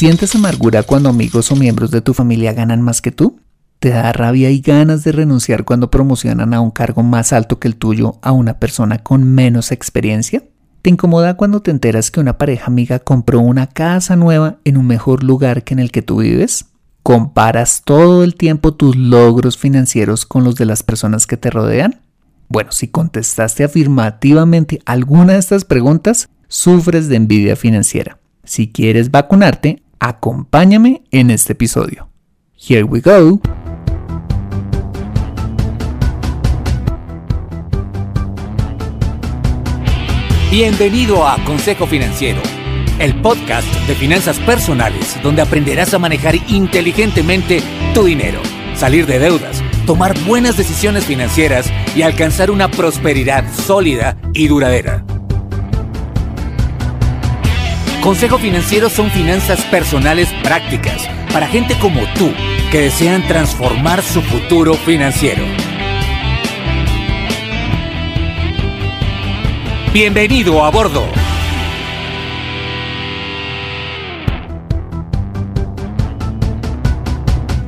¿Sientes amargura cuando amigos o miembros de tu familia ganan más que tú? ¿Te da rabia y ganas de renunciar cuando promocionan a un cargo más alto que el tuyo a una persona con menos experiencia? ¿Te incomoda cuando te enteras que una pareja amiga compró una casa nueva en un mejor lugar que en el que tú vives? ¿Comparas todo el tiempo tus logros financieros con los de las personas que te rodean? Bueno, si contestaste afirmativamente alguna de estas preguntas, sufres de envidia financiera. Si quieres vacunarte, acompáñame en este episodio. Here we go. Bienvenido a Consejo Financiero, el podcast de finanzas personales donde aprenderás a manejar inteligentemente tu dinero, salir de deudas, tomar buenas decisiones financieras y alcanzar una prosperidad sólida y duradera. Consejo Financiero son finanzas personales prácticas para gente como tú que desean transformar su futuro financiero. Bienvenido a bordo.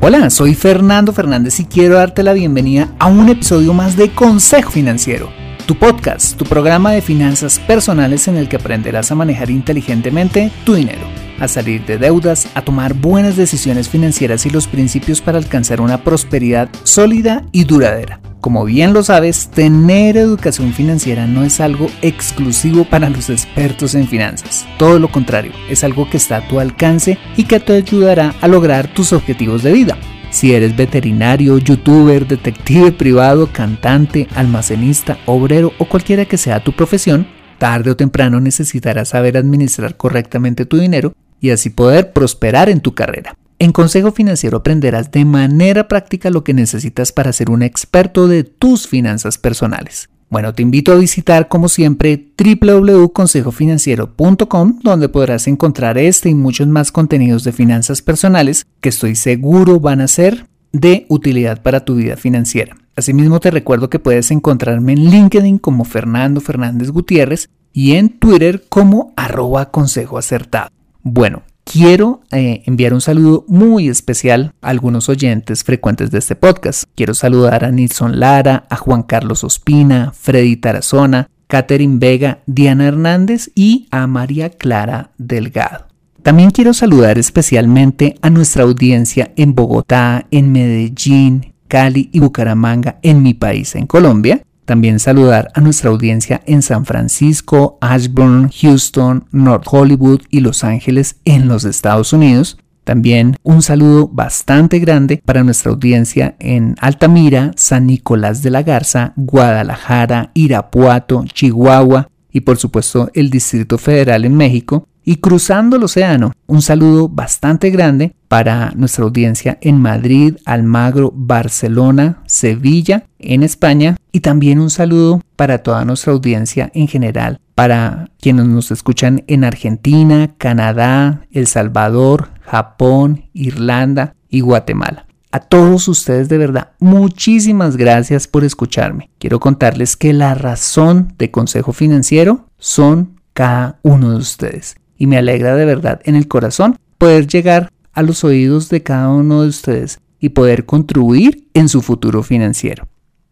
Hola, soy Fernando Fernández y quiero darte la bienvenida a un episodio más de Consejo Financiero, tu podcast, tu programa de finanzas personales en el que aprenderás a manejar inteligentemente tu dinero, a salir de deudas, a tomar buenas decisiones financieras y los principios para alcanzar una prosperidad sólida y duradera. Como bien lo sabes, tener educación financiera no es algo exclusivo para los expertos en finanzas. Todo lo contrario, es algo que está a tu alcance y que te ayudará a lograr tus objetivos de vida. Si eres veterinario, youtuber, detective privado, cantante, almacenista, obrero o cualquiera que sea tu profesión, tarde o temprano necesitarás saber administrar correctamente tu dinero y así poder prosperar en tu carrera. En Consejo Financiero aprenderás de manera práctica lo que necesitas para ser un experto de tus finanzas personales. Bueno, te invito a visitar como siempre www.consejofinanciero.com donde podrás encontrar este y muchos más contenidos de finanzas personales que estoy seguro van a ser de utilidad para tu vida financiera. Asimismo te recuerdo que puedes encontrarme en LinkedIn como Fernando Fernández Gutiérrez y en Twitter como arroba consejo acertado. Bueno, Quiero eh, enviar un saludo muy especial a algunos oyentes frecuentes de este podcast. Quiero saludar a Nilson Lara, a Juan Carlos Ospina, Freddy Tarazona, Catherine Vega, Diana Hernández y a María Clara Delgado. También quiero saludar especialmente a nuestra audiencia en Bogotá, en Medellín, Cali y Bucaramanga, en mi país, en Colombia. También saludar a nuestra audiencia en San Francisco, Ashburn, Houston, North Hollywood y Los Ángeles en los Estados Unidos. También un saludo bastante grande para nuestra audiencia en Altamira, San Nicolás de la Garza, Guadalajara, Irapuato, Chihuahua y por supuesto el Distrito Federal en México. Y cruzando el océano, un saludo bastante grande para nuestra audiencia en Madrid, Almagro, Barcelona, Sevilla, en España. Y también un saludo para toda nuestra audiencia en general, para quienes nos escuchan en Argentina, Canadá, El Salvador, Japón, Irlanda y Guatemala. A todos ustedes de verdad, muchísimas gracias por escucharme. Quiero contarles que la razón de Consejo Financiero son cada uno de ustedes y me alegra de verdad en el corazón poder llegar a los oídos de cada uno de ustedes y poder contribuir en su futuro financiero.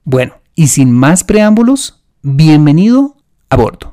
Bueno, y sin más preámbulos, bienvenido a bordo.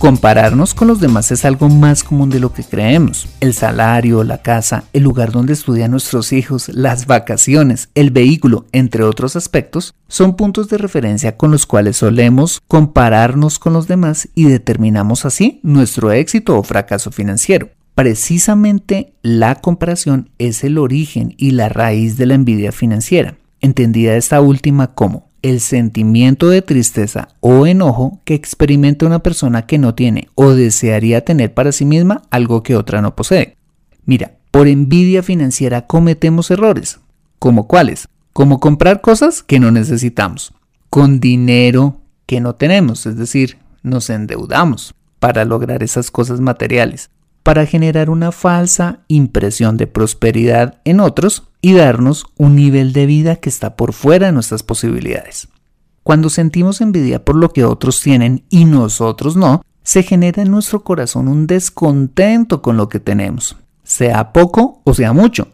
Compararnos con los demás es algo más común de lo que creemos. El salario, la casa, el lugar donde estudian nuestros hijos, las vacaciones, el vehículo, entre otros aspectos, son puntos de referencia con los cuales solemos compararnos con los demás y determinamos así nuestro éxito o fracaso financiero. Precisamente la comparación es el origen y la raíz de la envidia financiera, entendida esta última como el sentimiento de tristeza o enojo que experimenta una persona que no tiene o desearía tener para sí misma algo que otra no posee. Mira, por envidia financiera cometemos errores. ¿Como cuáles? Como comprar cosas que no necesitamos, con dinero que no tenemos, es decir, nos endeudamos para lograr esas cosas materiales, para generar una falsa impresión de prosperidad en otros y darnos un nivel de vida que está por fuera de nuestras posibilidades. Cuando sentimos envidia por lo que otros tienen y nosotros no, se genera en nuestro corazón un descontento con lo que tenemos, sea poco o sea mucho,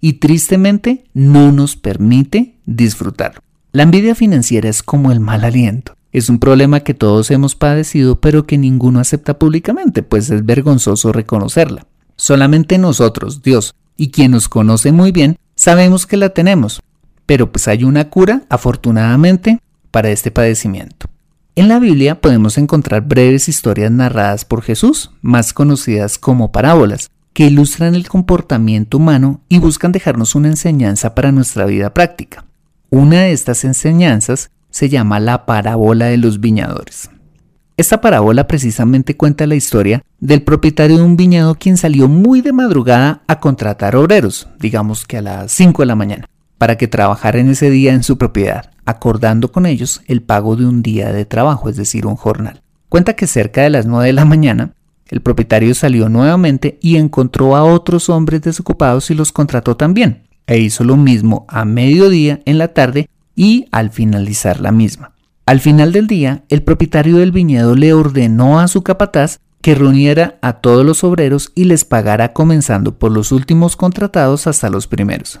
y tristemente no nos permite disfrutar. La envidia financiera es como el mal aliento. Es un problema que todos hemos padecido pero que ninguno acepta públicamente, pues es vergonzoso reconocerla. Solamente nosotros, Dios, y quien nos conoce muy bien, sabemos que la tenemos, pero pues hay una cura, afortunadamente, para este padecimiento. En la Biblia podemos encontrar breves historias narradas por Jesús, más conocidas como parábolas, que ilustran el comportamiento humano y buscan dejarnos una enseñanza para nuestra vida práctica. Una de estas enseñanzas se llama la parábola de los viñadores. Esta parábola precisamente cuenta la historia del propietario de un viñedo quien salió muy de madrugada a contratar obreros, digamos que a las 5 de la mañana, para que trabajaran ese día en su propiedad, acordando con ellos el pago de un día de trabajo, es decir, un jornal. Cuenta que cerca de las 9 de la mañana, el propietario salió nuevamente y encontró a otros hombres desocupados y los contrató también, e hizo lo mismo a mediodía en la tarde y al finalizar la misma. Al final del día, el propietario del viñedo le ordenó a su capataz que reuniera a todos los obreros y les pagara comenzando por los últimos contratados hasta los primeros.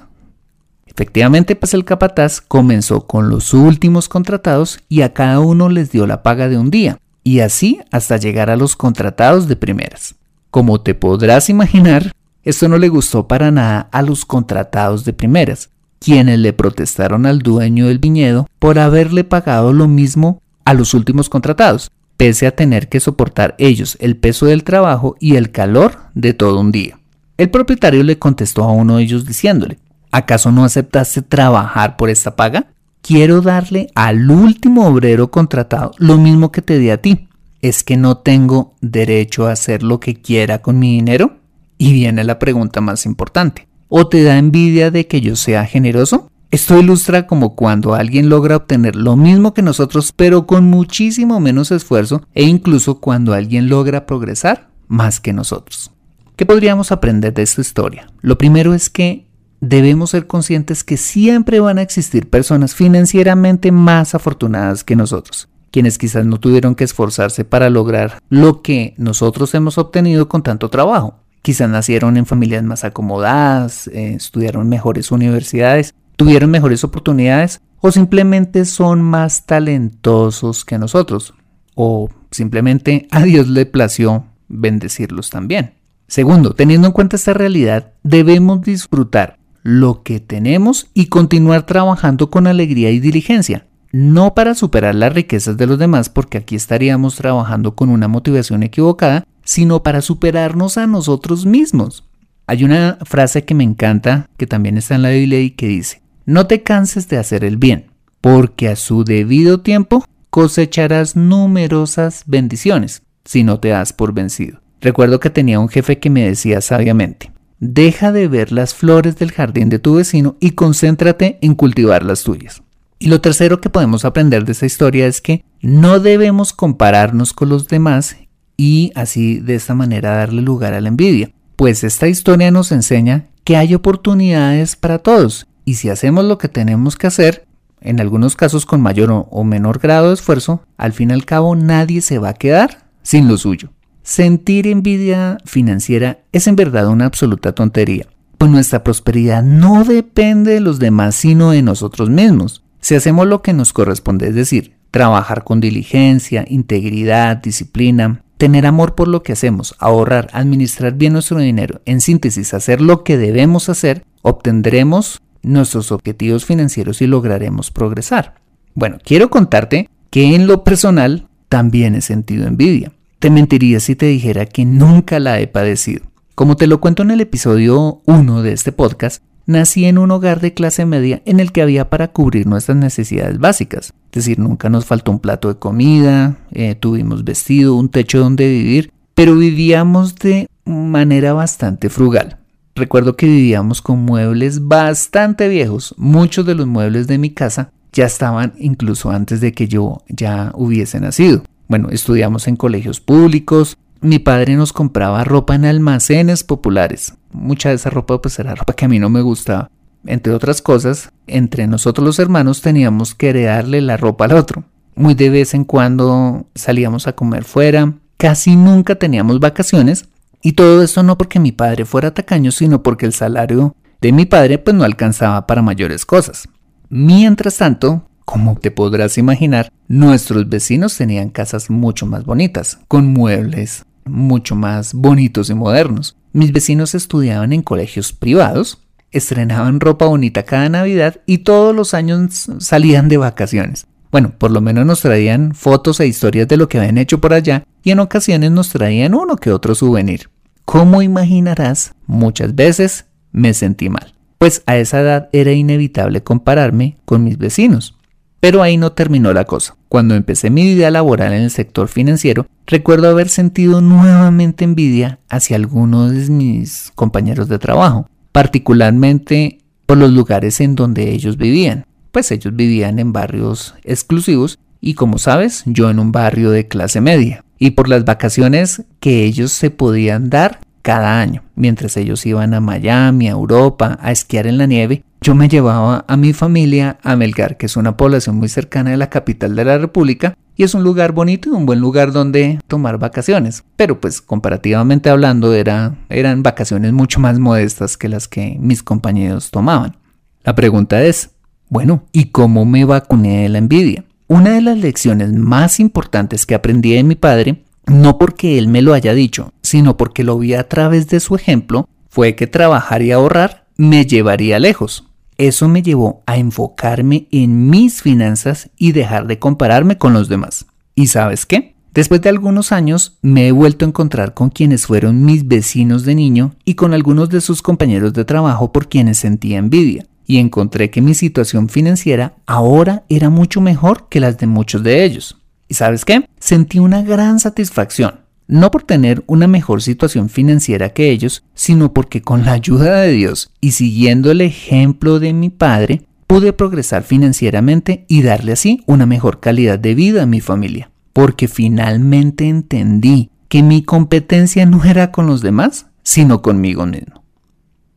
Efectivamente, pues el capataz comenzó con los últimos contratados y a cada uno les dio la paga de un día, y así hasta llegar a los contratados de primeras. Como te podrás imaginar, esto no le gustó para nada a los contratados de primeras, quienes le protestaron al dueño del viñedo por haberle pagado lo mismo a los últimos contratados, pese a tener que soportar ellos el peso del trabajo y el calor de todo un día. El propietario le contestó a uno de ellos diciéndole, ¿acaso no aceptaste trabajar por esta paga? quiero darle al último obrero contratado lo mismo que te di a ti. ¿Es que no tengo derecho a hacer lo que quiera con mi dinero? Y viene la pregunta más importante. ¿O te da envidia de que yo sea generoso? Esto ilustra como cuando alguien logra obtener lo mismo que nosotros pero con muchísimo menos esfuerzo e incluso cuando alguien logra progresar más que nosotros. ¿Qué podríamos aprender de esta historia? Lo primero es que debemos ser conscientes que siempre van a existir personas financieramente más afortunadas que nosotros, quienes quizás no tuvieron que esforzarse para lograr lo que nosotros hemos obtenido con tanto trabajo. Quizás nacieron en familias más acomodadas, eh, estudiaron mejores universidades, tuvieron mejores oportunidades o simplemente son más talentosos que nosotros o simplemente a Dios le plació bendecirlos también. Segundo, teniendo en cuenta esta realidad, debemos disfrutar lo que tenemos y continuar trabajando con alegría y diligencia. No para superar las riquezas de los demás, porque aquí estaríamos trabajando con una motivación equivocada, sino para superarnos a nosotros mismos. Hay una frase que me encanta, que también está en la Biblia y que dice, no te canses de hacer el bien, porque a su debido tiempo cosecharás numerosas bendiciones si no te das por vencido. Recuerdo que tenía un jefe que me decía sabiamente, Deja de ver las flores del jardín de tu vecino y concéntrate en cultivar las tuyas. Y lo tercero que podemos aprender de esta historia es que no debemos compararnos con los demás y así de esta manera darle lugar a la envidia, pues esta historia nos enseña que hay oportunidades para todos y si hacemos lo que tenemos que hacer, en algunos casos con mayor o menor grado de esfuerzo, al fin y al cabo nadie se va a quedar sin lo suyo. Sentir envidia financiera es en verdad una absoluta tontería, pues nuestra prosperidad no depende de los demás sino de nosotros mismos. Si hacemos lo que nos corresponde, es decir, trabajar con diligencia, integridad, disciplina, tener amor por lo que hacemos, ahorrar, administrar bien nuestro dinero, en síntesis, hacer lo que debemos hacer, obtendremos nuestros objetivos financieros y lograremos progresar. Bueno, quiero contarte que en lo personal también he sentido envidia. Te mentiría si te dijera que nunca la he padecido. Como te lo cuento en el episodio 1 de este podcast, nací en un hogar de clase media en el que había para cubrir nuestras necesidades básicas. Es decir, nunca nos faltó un plato de comida, eh, tuvimos vestido, un techo donde vivir, pero vivíamos de manera bastante frugal. Recuerdo que vivíamos con muebles bastante viejos. Muchos de los muebles de mi casa ya estaban incluso antes de que yo ya hubiese nacido. Bueno, estudiamos en colegios públicos. Mi padre nos compraba ropa en almacenes populares. Mucha de esa ropa pues era ropa que a mí no me gustaba. Entre otras cosas, entre nosotros los hermanos teníamos que heredarle la ropa al otro. Muy de vez en cuando salíamos a comer fuera, casi nunca teníamos vacaciones y todo esto no porque mi padre fuera tacaño, sino porque el salario de mi padre pues no alcanzaba para mayores cosas. Mientras tanto, como te podrás imaginar, nuestros vecinos tenían casas mucho más bonitas, con muebles mucho más bonitos y modernos. Mis vecinos estudiaban en colegios privados, estrenaban ropa bonita cada Navidad y todos los años salían de vacaciones. Bueno, por lo menos nos traían fotos e historias de lo que habían hecho por allá y en ocasiones nos traían uno que otro souvenir. Como imaginarás, muchas veces me sentí mal, pues a esa edad era inevitable compararme con mis vecinos. Pero ahí no terminó la cosa. Cuando empecé mi vida laboral en el sector financiero, recuerdo haber sentido nuevamente envidia hacia algunos de mis compañeros de trabajo, particularmente por los lugares en donde ellos vivían pues ellos vivían en barrios exclusivos y como sabes, yo en un barrio de clase media. Y por las vacaciones que ellos se podían dar cada año, mientras ellos iban a Miami, a Europa, a esquiar en la nieve, yo me llevaba a mi familia a Melgar, que es una población muy cercana de la capital de la República, y es un lugar bonito y un buen lugar donde tomar vacaciones. Pero pues comparativamente hablando era, eran vacaciones mucho más modestas que las que mis compañeros tomaban. La pregunta es, bueno, ¿y cómo me vacuné de la envidia? Una de las lecciones más importantes que aprendí de mi padre, no porque él me lo haya dicho, sino porque lo vi a través de su ejemplo, fue que trabajar y ahorrar me llevaría lejos. Eso me llevó a enfocarme en mis finanzas y dejar de compararme con los demás. ¿Y sabes qué? Después de algunos años me he vuelto a encontrar con quienes fueron mis vecinos de niño y con algunos de sus compañeros de trabajo por quienes sentía envidia y encontré que mi situación financiera ahora era mucho mejor que las de muchos de ellos. ¿Y sabes qué? Sentí una gran satisfacción, no por tener una mejor situación financiera que ellos, sino porque con la ayuda de Dios y siguiendo el ejemplo de mi padre, pude progresar financieramente y darle así una mejor calidad de vida a mi familia. Porque finalmente entendí que mi competencia no era con los demás, sino conmigo mismo.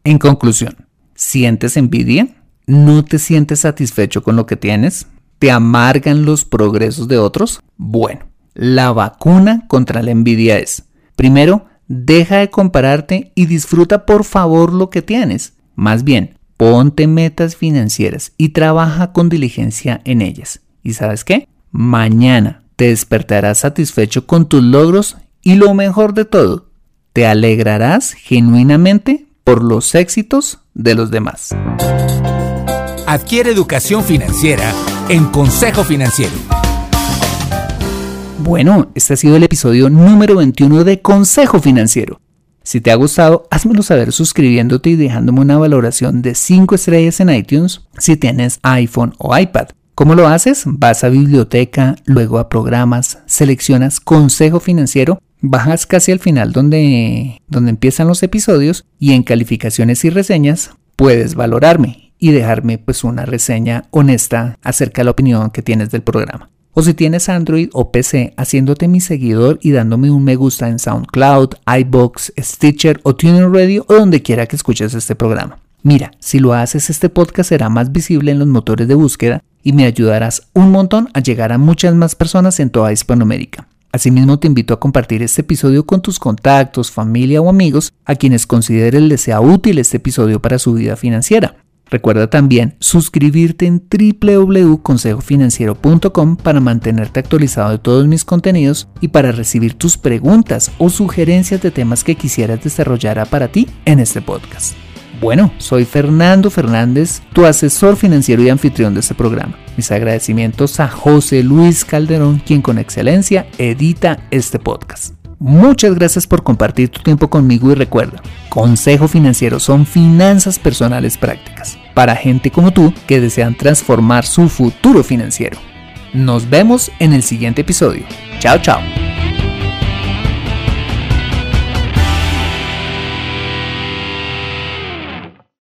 En conclusión, ¿Sientes envidia? ¿No te sientes satisfecho con lo que tienes? ¿Te amargan los progresos de otros? Bueno, la vacuna contra la envidia es, primero, deja de compararte y disfruta por favor lo que tienes. Más bien, ponte metas financieras y trabaja con diligencia en ellas. ¿Y sabes qué? Mañana te despertarás satisfecho con tus logros y lo mejor de todo, te alegrarás genuinamente por los éxitos de los demás. Adquiere educación financiera en Consejo Financiero. Bueno, este ha sido el episodio número 21 de Consejo Financiero. Si te ha gustado, házmelo saber suscribiéndote y dejándome una valoración de 5 estrellas en iTunes si tienes iPhone o iPad. ¿Cómo lo haces? Vas a biblioteca, luego a programas, seleccionas Consejo Financiero bajas casi al final donde, donde empiezan los episodios y en calificaciones y reseñas puedes valorarme y dejarme pues una reseña honesta acerca de la opinión que tienes del programa. O si tienes Android o PC, haciéndote mi seguidor y dándome un me gusta en SoundCloud, iBox, Stitcher o TuneIn Radio o donde quiera que escuches este programa. Mira, si lo haces este podcast será más visible en los motores de búsqueda y me ayudarás un montón a llegar a muchas más personas en toda Hispanoamérica. Asimismo, te invito a compartir este episodio con tus contactos, familia o amigos a quienes consideres les sea útil este episodio para su vida financiera. Recuerda también suscribirte en www.consejofinanciero.com para mantenerte actualizado de todos mis contenidos y para recibir tus preguntas o sugerencias de temas que quisieras desarrollar para ti en este podcast. Bueno, soy Fernando Fernández, tu asesor financiero y anfitrión de este programa. Mis agradecimientos a José Luis Calderón, quien con excelencia edita este podcast. Muchas gracias por compartir tu tiempo conmigo y recuerda, Consejo Financiero son finanzas personales prácticas para gente como tú que desean transformar su futuro financiero. Nos vemos en el siguiente episodio. Chao, chao.